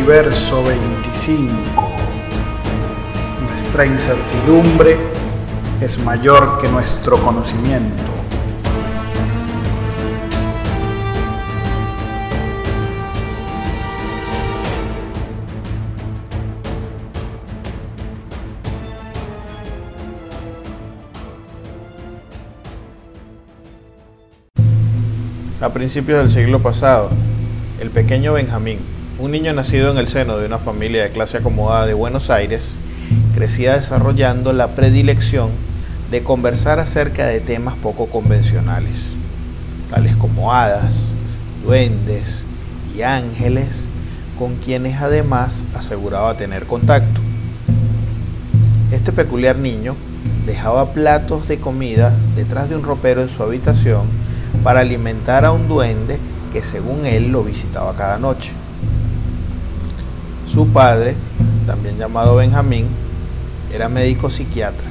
Universo 25. Nuestra incertidumbre es mayor que nuestro conocimiento. A principios del siglo pasado, el pequeño Benjamín, un niño nacido en el seno de una familia de clase acomodada de Buenos Aires, crecía desarrollando la predilección de conversar acerca de temas poco convencionales, tales como hadas, duendes y ángeles, con quienes además aseguraba tener contacto. Este peculiar niño dejaba platos de comida detrás de un ropero en su habitación para alimentar a un duende que según él lo visitaba cada noche. Su padre, también llamado Benjamín, era médico psiquiatra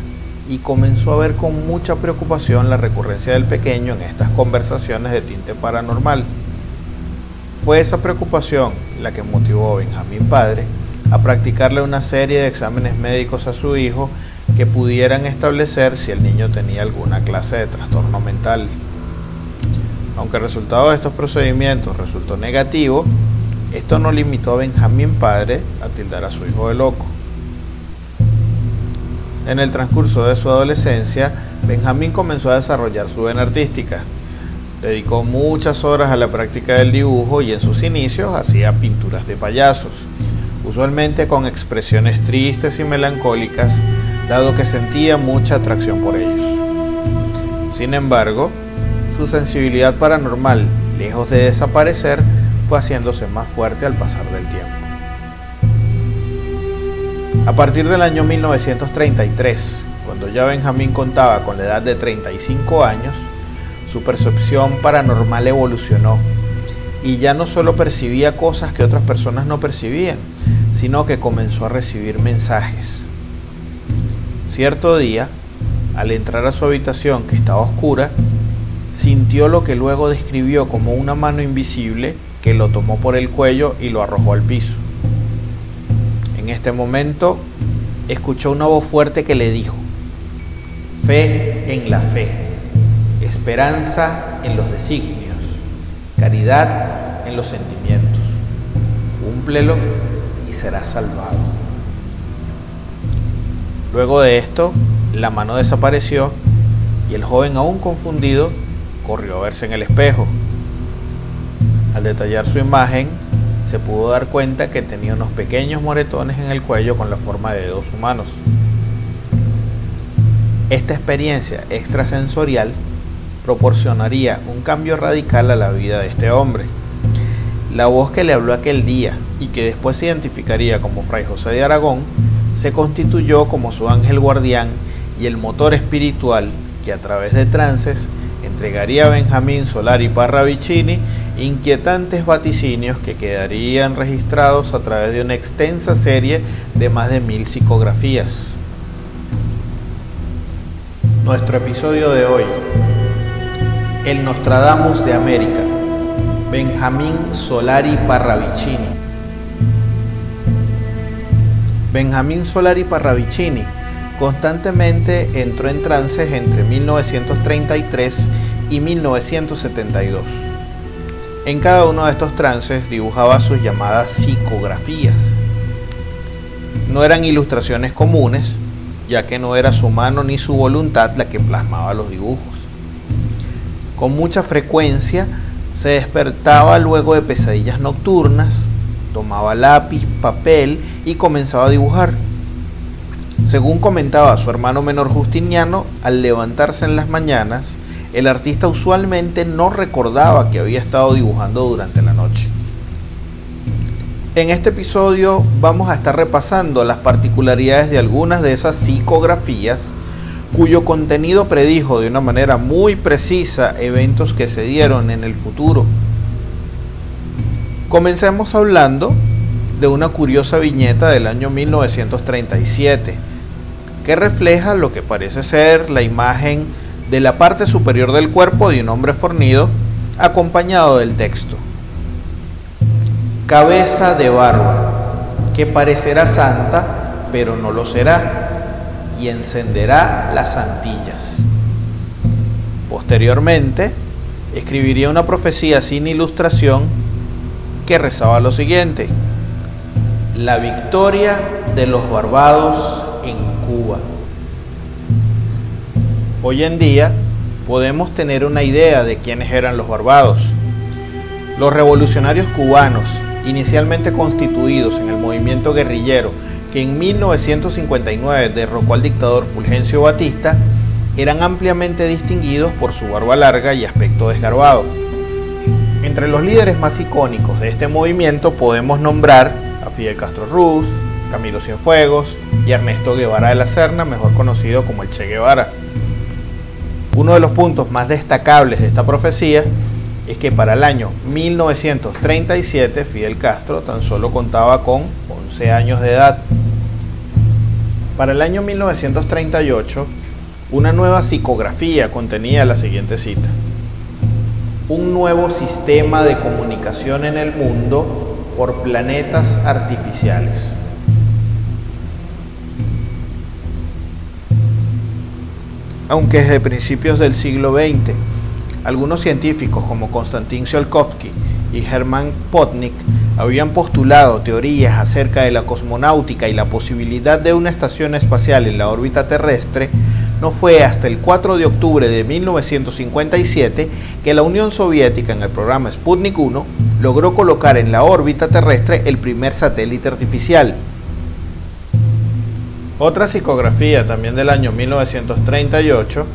y comenzó a ver con mucha preocupación la recurrencia del pequeño en estas conversaciones de tinte paranormal. Fue esa preocupación la que motivó a Benjamín padre a practicarle una serie de exámenes médicos a su hijo que pudieran establecer si el niño tenía alguna clase de trastorno mental. Aunque el resultado de estos procedimientos resultó negativo, esto no limitó a Benjamín padre a tildar a su hijo de loco. En el transcurso de su adolescencia, Benjamín comenzó a desarrollar su vena artística. Dedicó muchas horas a la práctica del dibujo y en sus inicios hacía pinturas de payasos, usualmente con expresiones tristes y melancólicas, dado que sentía mucha atracción por ellos. Sin embargo, su sensibilidad paranormal, lejos de desaparecer, fue haciéndose más fuerte al pasar del tiempo. A partir del año 1933, cuando ya Benjamín contaba con la edad de 35 años, su percepción paranormal evolucionó y ya no solo percibía cosas que otras personas no percibían, sino que comenzó a recibir mensajes. Cierto día, al entrar a su habitación que estaba oscura, sintió lo que luego describió como una mano invisible que lo tomó por el cuello y lo arrojó al piso. En este momento escuchó una voz fuerte que le dijo, fe en la fe, esperanza en los designios, caridad en los sentimientos, cúmplelo y serás salvado. Luego de esto, la mano desapareció y el joven aún confundido corrió a verse en el espejo. Al detallar su imagen, se pudo dar cuenta que tenía unos pequeños moretones en el cuello con la forma de dedos humanos. Esta experiencia extrasensorial proporcionaría un cambio radical a la vida de este hombre. La voz que le habló aquel día y que después se identificaría como Fray José de Aragón, se constituyó como su ángel guardián y el motor espiritual que a través de trances entregaría a Benjamín Solari Parravicini inquietantes vaticinios que quedarían registrados a través de una extensa serie de más de mil psicografías. Nuestro episodio de hoy, El Nostradamus de América, Benjamín Solari Parravicini. Benjamín Solari Parravicini constantemente entró en trances entre 1933 y 1972. En cada uno de estos trances dibujaba sus llamadas psicografías. No eran ilustraciones comunes, ya que no era su mano ni su voluntad la que plasmaba los dibujos. Con mucha frecuencia se despertaba luego de pesadillas nocturnas, tomaba lápiz, papel y comenzaba a dibujar. Según comentaba su hermano menor Justiniano, al levantarse en las mañanas, el artista usualmente no recordaba que había estado dibujando durante la noche. En este episodio vamos a estar repasando las particularidades de algunas de esas psicografías cuyo contenido predijo de una manera muy precisa eventos que se dieron en el futuro. Comencemos hablando de una curiosa viñeta del año 1937 que refleja lo que parece ser la imagen de la parte superior del cuerpo de un hombre fornido, acompañado del texto. cabeza de barba, que parecerá santa, pero no lo será, y encenderá las antillas. Posteriormente, escribiría una profecía sin ilustración que rezaba lo siguiente, la victoria de los barbados en Cuba. Hoy en día podemos tener una idea de quiénes eran los barbados. Los revolucionarios cubanos, inicialmente constituidos en el movimiento guerrillero que en 1959 derrocó al dictador Fulgencio Batista, eran ampliamente distinguidos por su barba larga y aspecto desgarbado. Entre los líderes más icónicos de este movimiento podemos nombrar a Fidel Castro Ruz, Camilo Cienfuegos y Ernesto Guevara de la Serna, mejor conocido como el Che Guevara. Uno de los puntos más destacables de esta profecía es que para el año 1937 Fidel Castro tan solo contaba con 11 años de edad. Para el año 1938, una nueva psicografía contenía la siguiente cita. Un nuevo sistema de comunicación en el mundo por planetas artificiales. Aunque desde principios del siglo XX, algunos científicos como Konstantin Tsiolkovsky y Hermann Potnik habían postulado teorías acerca de la cosmonáutica y la posibilidad de una estación espacial en la órbita terrestre, no fue hasta el 4 de octubre de 1957 que la Unión Soviética en el programa Sputnik 1 logró colocar en la órbita terrestre el primer satélite artificial. Otra psicografía también del año 1938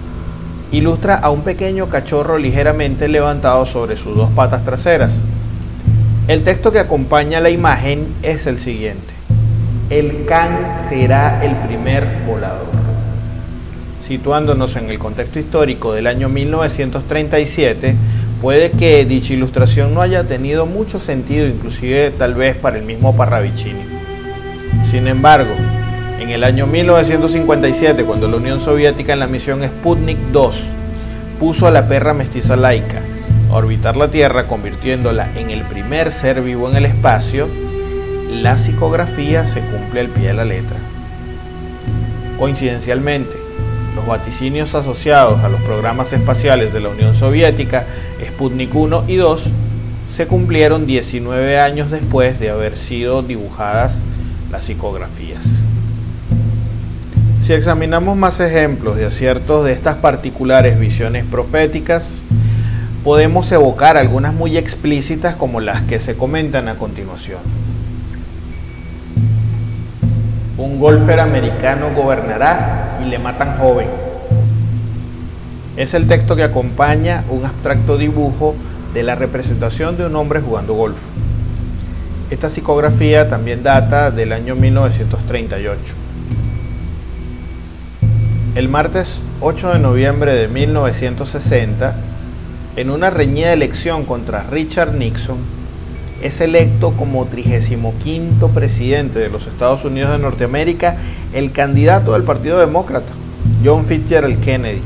ilustra a un pequeño cachorro ligeramente levantado sobre sus dos patas traseras. El texto que acompaña la imagen es el siguiente. El can será el primer volador. Situándonos en el contexto histórico del año 1937, puede que dicha ilustración no haya tenido mucho sentido, inclusive tal vez para el mismo Parravicini. Sin embargo, en el año 1957, cuando la Unión Soviética en la misión Sputnik 2 puso a la perra mestiza laica a orbitar la Tierra, convirtiéndola en el primer ser vivo en el espacio, la psicografía se cumple al pie de la letra. Coincidencialmente, los vaticinios asociados a los programas espaciales de la Unión Soviética, Sputnik 1 y 2, se cumplieron 19 años después de haber sido dibujadas las psicografías. Si examinamos más ejemplos de aciertos de estas particulares visiones proféticas, podemos evocar algunas muy explícitas como las que se comentan a continuación. Un golfer americano gobernará y le matan joven. Es el texto que acompaña un abstracto dibujo de la representación de un hombre jugando golf. Esta psicografía también data del año 1938. El martes 8 de noviembre de 1960, en una reñida elección contra Richard Nixon, es electo como 35 presidente de los Estados Unidos de Norteamérica el candidato del Partido Demócrata, John Fitzgerald Kennedy.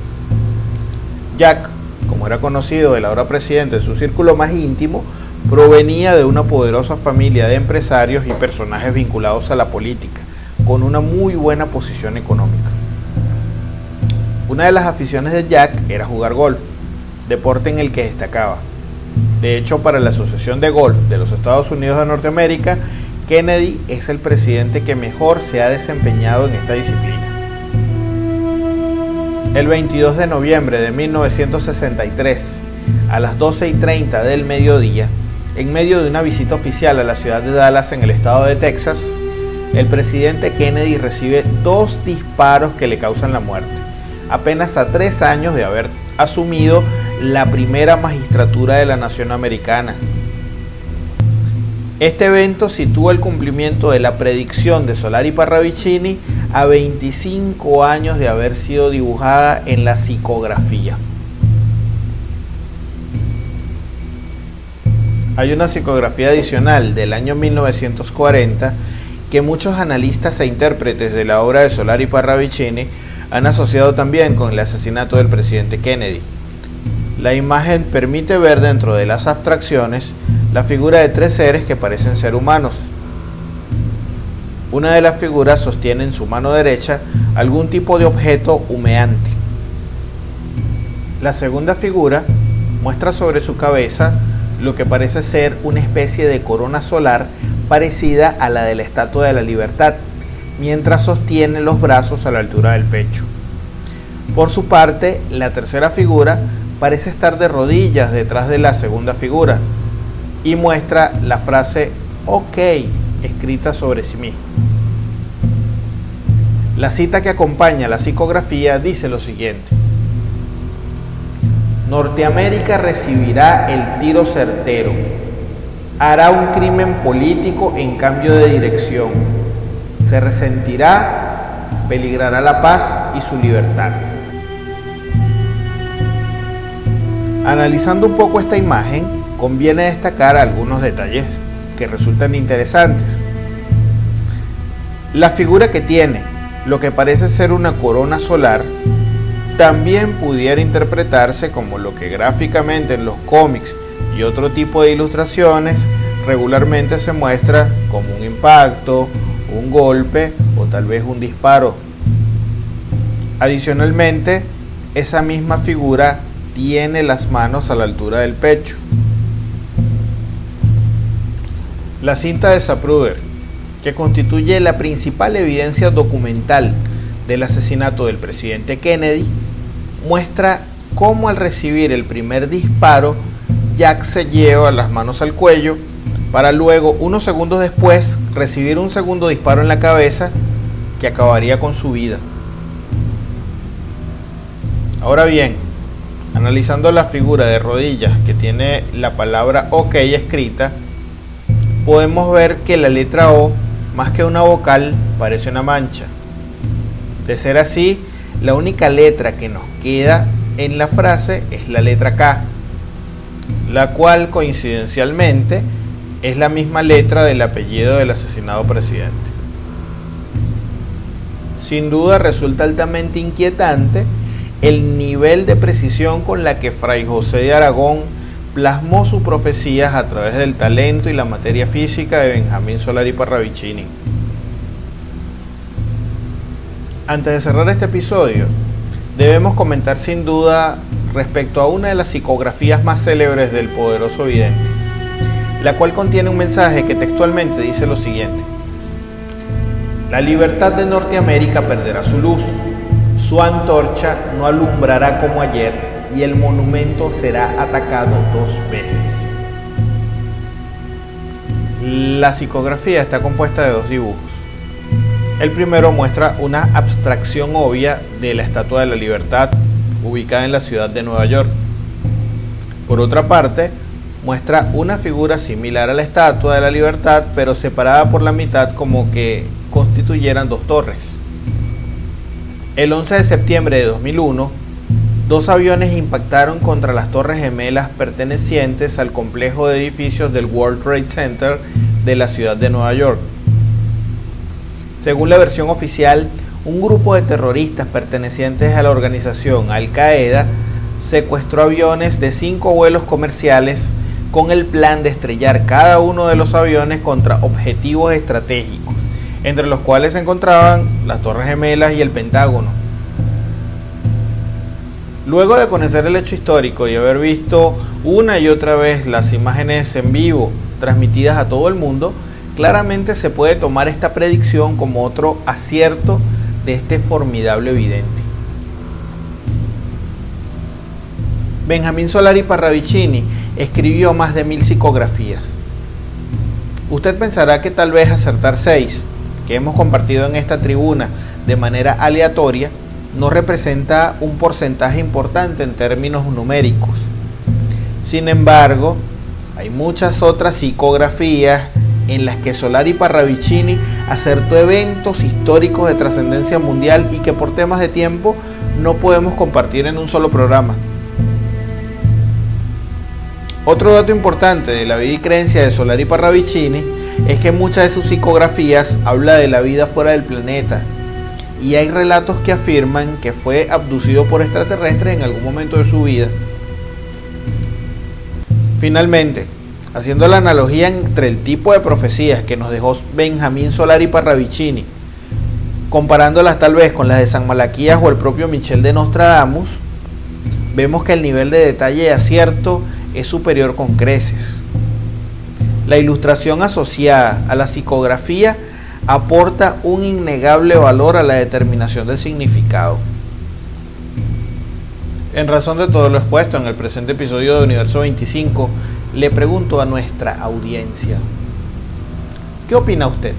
Jack, como era conocido el ahora presidente de su círculo más íntimo, provenía de una poderosa familia de empresarios y personajes vinculados a la política, con una muy buena posición económica. Una de las aficiones de Jack era jugar golf, deporte en el que destacaba. De hecho, para la Asociación de Golf de los Estados Unidos de Norteamérica, Kennedy es el presidente que mejor se ha desempeñado en esta disciplina. El 22 de noviembre de 1963, a las 12 y 30 del mediodía, en medio de una visita oficial a la ciudad de Dallas en el estado de Texas, el presidente Kennedy recibe dos disparos que le causan la muerte apenas a tres años de haber asumido la primera magistratura de la nación americana. Este evento sitúa el cumplimiento de la predicción de Solari Parravicini a 25 años de haber sido dibujada en la psicografía. Hay una psicografía adicional del año 1940 que muchos analistas e intérpretes de la obra de Solari Parravicini han asociado también con el asesinato del presidente Kennedy. La imagen permite ver dentro de las abstracciones la figura de tres seres que parecen ser humanos. Una de las figuras sostiene en su mano derecha algún tipo de objeto humeante. La segunda figura muestra sobre su cabeza lo que parece ser una especie de corona solar parecida a la de la Estatua de la Libertad, mientras sostiene los brazos a la altura del pecho. Por su parte, la tercera figura parece estar de rodillas detrás de la segunda figura y muestra la frase OK escrita sobre sí mismo. La cita que acompaña la psicografía dice lo siguiente. Norteamérica recibirá el tiro certero. Hará un crimen político en cambio de dirección. Se resentirá, peligrará la paz y su libertad. Analizando un poco esta imagen, conviene destacar algunos detalles que resultan interesantes. La figura que tiene lo que parece ser una corona solar también pudiera interpretarse como lo que gráficamente en los cómics y otro tipo de ilustraciones regularmente se muestra como un impacto, un golpe o tal vez un disparo. Adicionalmente, esa misma figura tiene las manos a la altura del pecho. La cinta de Zapruder, que constituye la principal evidencia documental del asesinato del presidente Kennedy, muestra cómo al recibir el primer disparo, Jack se lleva las manos al cuello para luego, unos segundos después, recibir un segundo disparo en la cabeza que acabaría con su vida. Ahora bien, analizando la figura de rodillas que tiene la palabra OK escrita, podemos ver que la letra O, más que una vocal, parece una mancha. De ser así, la única letra que nos queda en la frase es la letra K, la cual coincidencialmente es la misma letra del apellido del asesinado presidente. Sin duda resulta altamente inquietante el nivel de precisión con la que Fray José de Aragón plasmó sus profecías a través del talento y la materia física de Benjamín Solari Parravicini. Antes de cerrar este episodio, debemos comentar sin duda respecto a una de las psicografías más célebres del poderoso vidente, la cual contiene un mensaje que textualmente dice lo siguiente. La libertad de Norteamérica perderá su luz, su antorcha no alumbrará como ayer y el monumento será atacado dos veces. La psicografía está compuesta de dos dibujos. El primero muestra una abstracción obvia de la Estatua de la Libertad ubicada en la ciudad de Nueva York. Por otra parte, muestra una figura similar a la Estatua de la Libertad, pero separada por la mitad como que constituyeran dos torres. El 11 de septiembre de 2001, dos aviones impactaron contra las torres gemelas pertenecientes al complejo de edificios del World Trade Center de la ciudad de Nueva York. Según la versión oficial, un grupo de terroristas pertenecientes a la organización Al Qaeda secuestró aviones de cinco vuelos comerciales con el plan de estrellar cada uno de los aviones contra objetivos estratégicos, entre los cuales se encontraban las Torres Gemelas y el Pentágono. Luego de conocer el hecho histórico y haber visto una y otra vez las imágenes en vivo transmitidas a todo el mundo, claramente se puede tomar esta predicción como otro acierto de este formidable vidente. Benjamín Solari Parravicini escribió más de mil psicografías. Usted pensará que tal vez acertar seis, que hemos compartido en esta tribuna de manera aleatoria, no representa un porcentaje importante en términos numéricos. Sin embargo, hay muchas otras psicografías en las que Solari Parravicini acertó eventos históricos de trascendencia mundial y que por temas de tiempo no podemos compartir en un solo programa. Otro dato importante de la vida y creencia de Solari Parravicini es que muchas de sus psicografías habla de la vida fuera del planeta y hay relatos que afirman que fue abducido por extraterrestres en algún momento de su vida. Finalmente, Haciendo la analogía entre el tipo de profecías que nos dejó Benjamín Solari Parravicini, comparándolas tal vez con las de San Malaquías o el propio Michel de Nostradamus, vemos que el nivel de detalle y acierto es superior con creces. La ilustración asociada a la psicografía aporta un innegable valor a la determinación del significado. En razón de todo lo expuesto en el presente episodio de Universo 25, le pregunto a nuestra audiencia, ¿qué opina usted?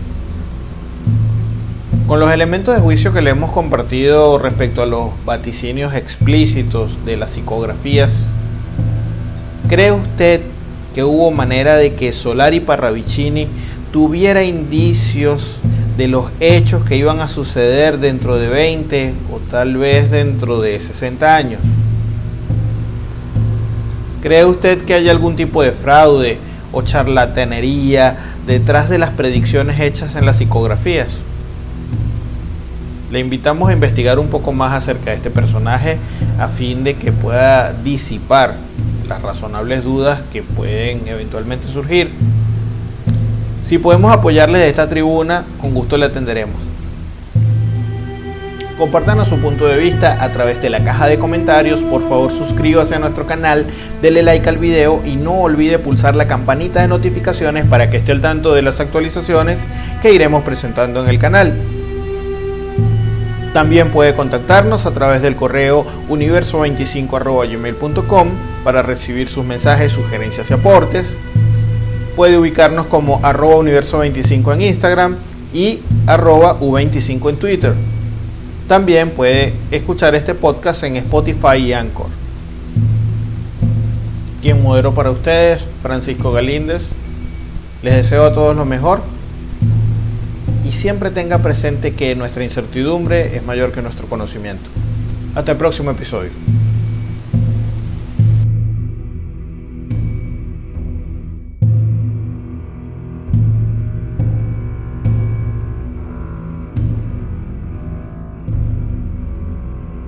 Con los elementos de juicio que le hemos compartido respecto a los vaticinios explícitos de las psicografías, ¿cree usted que hubo manera de que Solari Parravicini tuviera indicios de los hechos que iban a suceder dentro de 20 o tal vez dentro de 60 años? ¿Cree usted que hay algún tipo de fraude o charlatanería detrás de las predicciones hechas en las psicografías? Le invitamos a investigar un poco más acerca de este personaje a fin de que pueda disipar las razonables dudas que pueden eventualmente surgir. Si podemos apoyarle de esta tribuna, con gusto le atenderemos. Compartan su punto de vista a través de la caja de comentarios. Por favor, suscríbase a nuestro canal, denle like al video y no olvide pulsar la campanita de notificaciones para que esté al tanto de las actualizaciones que iremos presentando en el canal. También puede contactarnos a través del correo universo25.gmail.com para recibir sus mensajes, sugerencias y aportes. Puede ubicarnos como arroba universo25 en Instagram y arroba u25 en Twitter. También puede escuchar este podcast en Spotify y Anchor. Quien modero para ustedes, Francisco Galíndez. Les deseo a todos lo mejor y siempre tenga presente que nuestra incertidumbre es mayor que nuestro conocimiento. Hasta el próximo episodio.